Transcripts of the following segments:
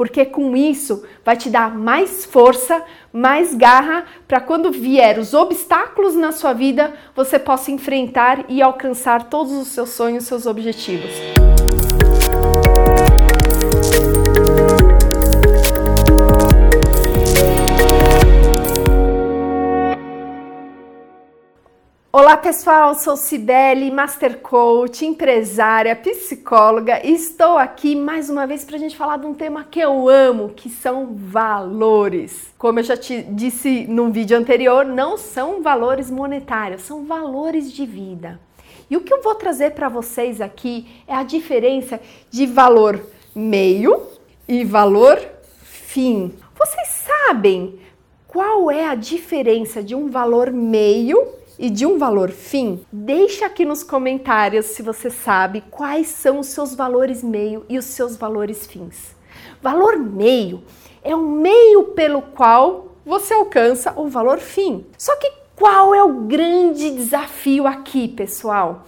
porque com isso vai te dar mais força, mais garra para quando vier os obstáculos na sua vida, você possa enfrentar e alcançar todos os seus sonhos, seus objetivos. Olá pessoal, sou Cibele, Master Coach, empresária, psicóloga e estou aqui mais uma vez para a gente falar de um tema que eu amo, que são valores. Como eu já te disse num vídeo anterior, não são valores monetários, são valores de vida. E o que eu vou trazer para vocês aqui é a diferença de valor meio e valor fim. Vocês sabem qual é a diferença de um valor meio e de um valor fim, deixa aqui nos comentários se você sabe quais são os seus valores meio e os seus valores fins. Valor meio é o meio pelo qual você alcança o valor fim. Só que qual é o grande desafio aqui, pessoal?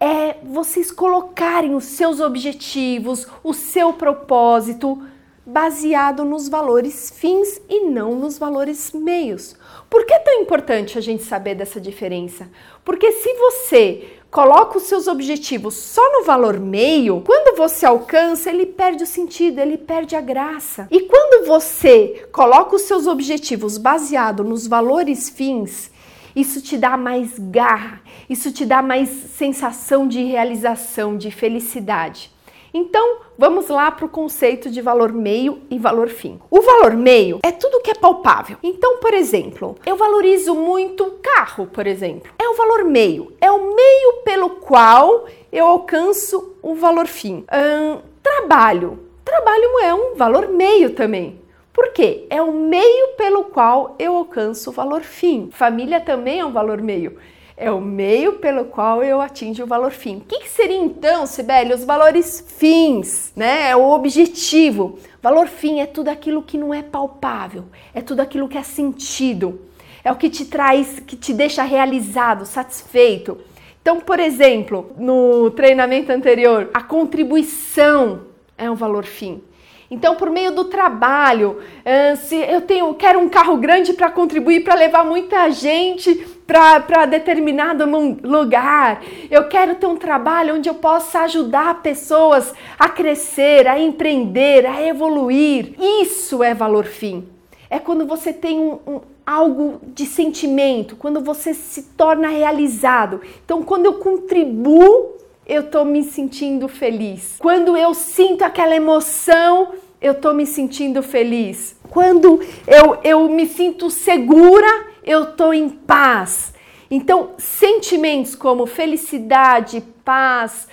É vocês colocarem os seus objetivos, o seu propósito baseado nos valores fins e não nos valores meios. Por que é tão importante a gente saber dessa diferença? Porque se você coloca os seus objetivos só no valor meio, quando você alcança, ele perde o sentido, ele perde a graça. E quando você coloca os seus objetivos baseado nos valores fins, isso te dá mais garra, isso te dá mais sensação de realização, de felicidade. Então, vamos lá para o conceito de valor meio e valor fim. O valor meio é tudo que é palpável. Então, por exemplo, eu valorizo muito carro, por exemplo. É o valor meio, é o meio pelo qual eu alcanço o valor fim. Hum, trabalho. Trabalho é um valor meio também. Por quê? É o meio pelo qual eu alcanço o valor fim. Família também é um valor meio é o meio pelo qual eu atingo o valor fim. O que, que seria então, Sibeli, os valores fins, né? É o objetivo. Valor fim é tudo aquilo que não é palpável, é tudo aquilo que é sentido, é o que te traz, que te deixa realizado, satisfeito. Então, por exemplo, no treinamento anterior, a contribuição é um valor fim. Então, por meio do trabalho, se eu tenho, quero um carro grande para contribuir para levar muita gente para determinado lugar. Eu quero ter um trabalho onde eu possa ajudar pessoas a crescer, a empreender, a evoluir. Isso é valor fim. É quando você tem um, um, algo de sentimento, quando você se torna realizado. Então, quando eu contribuo, eu estou me sentindo feliz. Quando eu sinto aquela emoção, eu estou me sentindo feliz. Quando eu, eu me sinto segura, eu estou em paz. Então, sentimentos como felicidade, paz,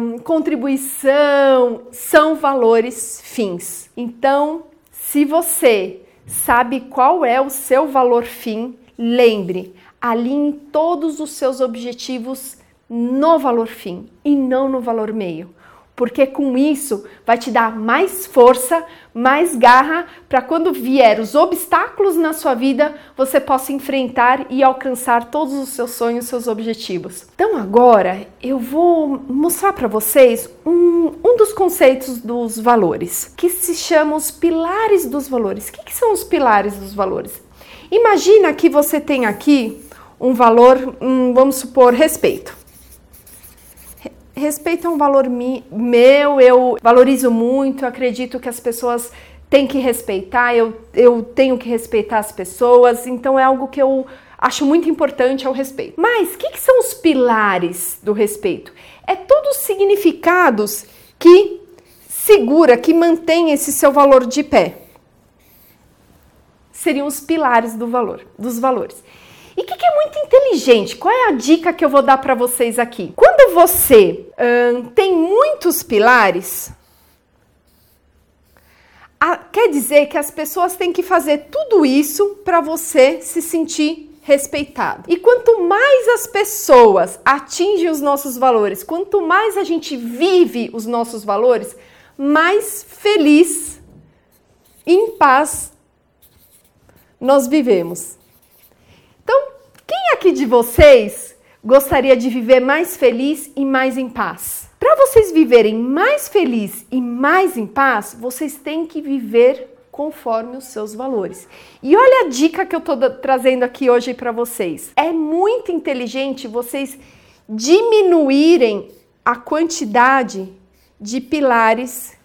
hum, contribuição são valores fins. Então, se você sabe qual é o seu valor fim, lembre, alinhe todos os seus objetivos no valor fim e não no valor meio porque com isso vai te dar mais força, mais garra para quando vier os obstáculos na sua vida, você possa enfrentar e alcançar todos os seus sonhos, seus objetivos. Então agora eu vou mostrar para vocês um, um dos conceitos dos valores, que se chama os pilares dos valores. O que, que são os pilares dos valores? Imagina que você tem aqui um valor, um, vamos supor, respeito respeito é um valor mi, meu, eu valorizo muito, acredito que as pessoas têm que respeitar, eu, eu tenho que respeitar as pessoas, então é algo que eu acho muito importante ao respeito. Mas o que, que, são os pilares do respeito? É todos os significados que segura, que mantém esse seu valor de pé. Seriam os pilares do valor, dos valores. E o que, que, é muito inteligente? Qual é a dica que eu vou dar para vocês aqui? Quando você hum, tem muitos pilares, a, quer dizer que as pessoas têm que fazer tudo isso para você se sentir respeitado. E quanto mais as pessoas atingem os nossos valores, quanto mais a gente vive os nossos valores, mais feliz, em paz nós vivemos. Então, quem aqui de vocês gostaria de viver mais feliz e mais em paz. Para vocês viverem mais feliz e mais em paz, vocês têm que viver conforme os seus valores. E olha a dica que eu estou trazendo aqui hoje para vocês. É muito inteligente vocês diminuírem a quantidade de pilares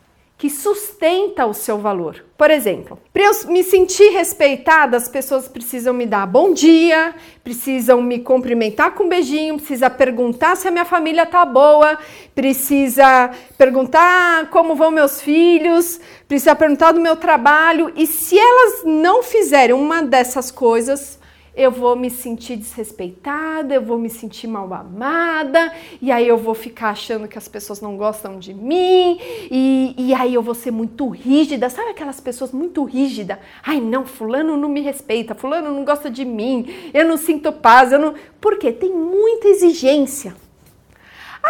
que sustenta o seu valor. Por exemplo, para eu me sentir respeitada, as pessoas precisam me dar bom dia, precisam me cumprimentar com um beijinho, precisa perguntar se a minha família tá boa, precisa perguntar como vão meus filhos, precisa perguntar do meu trabalho e se elas não fizerem uma dessas coisas, eu vou me sentir desrespeitada, eu vou me sentir mal amada, e aí eu vou ficar achando que as pessoas não gostam de mim, e, e aí eu vou ser muito rígida. Sabe aquelas pessoas muito rígidas? Ai, não, fulano não me respeita, fulano não gosta de mim, eu não sinto paz, eu não. Por quê? Tem muita exigência.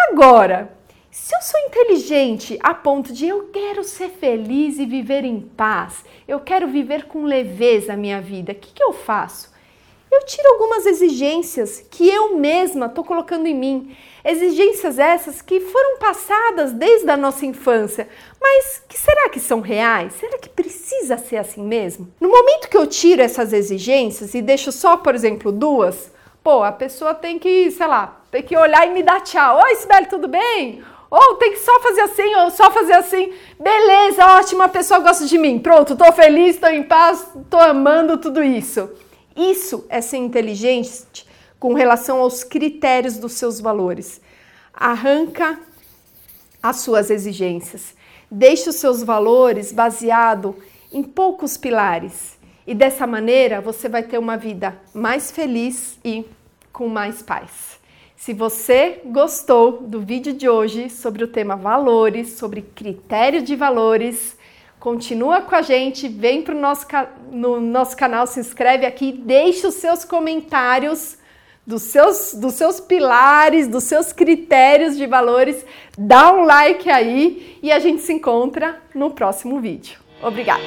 Agora, se eu sou inteligente a ponto de eu quero ser feliz e viver em paz, eu quero viver com leveza a minha vida, o que, que eu faço? Eu tiro algumas exigências que eu mesma estou colocando em mim. Exigências essas que foram passadas desde a nossa infância, mas que será que são reais? Será que precisa ser assim mesmo? No momento que eu tiro essas exigências e deixo só, por exemplo, duas, pô, a pessoa tem que, sei lá, tem que olhar e me dar tchau. Oi, Sibeli, tudo bem? Ou tem que só fazer assim, ou só fazer assim. Beleza, ótimo, a pessoa gosta de mim. Pronto, tô feliz, tô em paz, tô amando tudo isso. Isso é ser inteligente com relação aos critérios dos seus valores. Arranca as suas exigências. Deixe os seus valores baseado em poucos pilares. E dessa maneira você vai ter uma vida mais feliz e com mais paz. Se você gostou do vídeo de hoje sobre o tema valores, sobre critério de valores, Continua com a gente, vem para o nosso, no nosso canal, se inscreve aqui, deixe os seus comentários dos seus, dos seus pilares, dos seus critérios de valores, dá um like aí e a gente se encontra no próximo vídeo. Obrigada!